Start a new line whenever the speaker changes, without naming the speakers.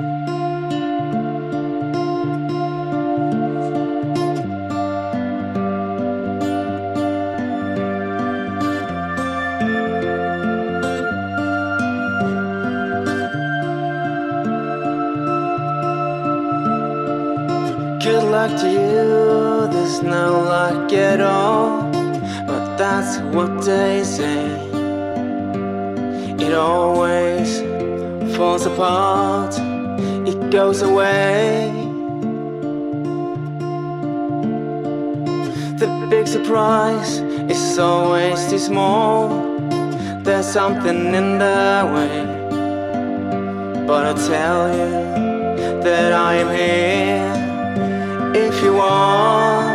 Good luck to you, there's no luck at all. But that's what they say. It always falls apart, goes away. The big surprise is always too small. There's something in the way. But I tell you that I am here if you want.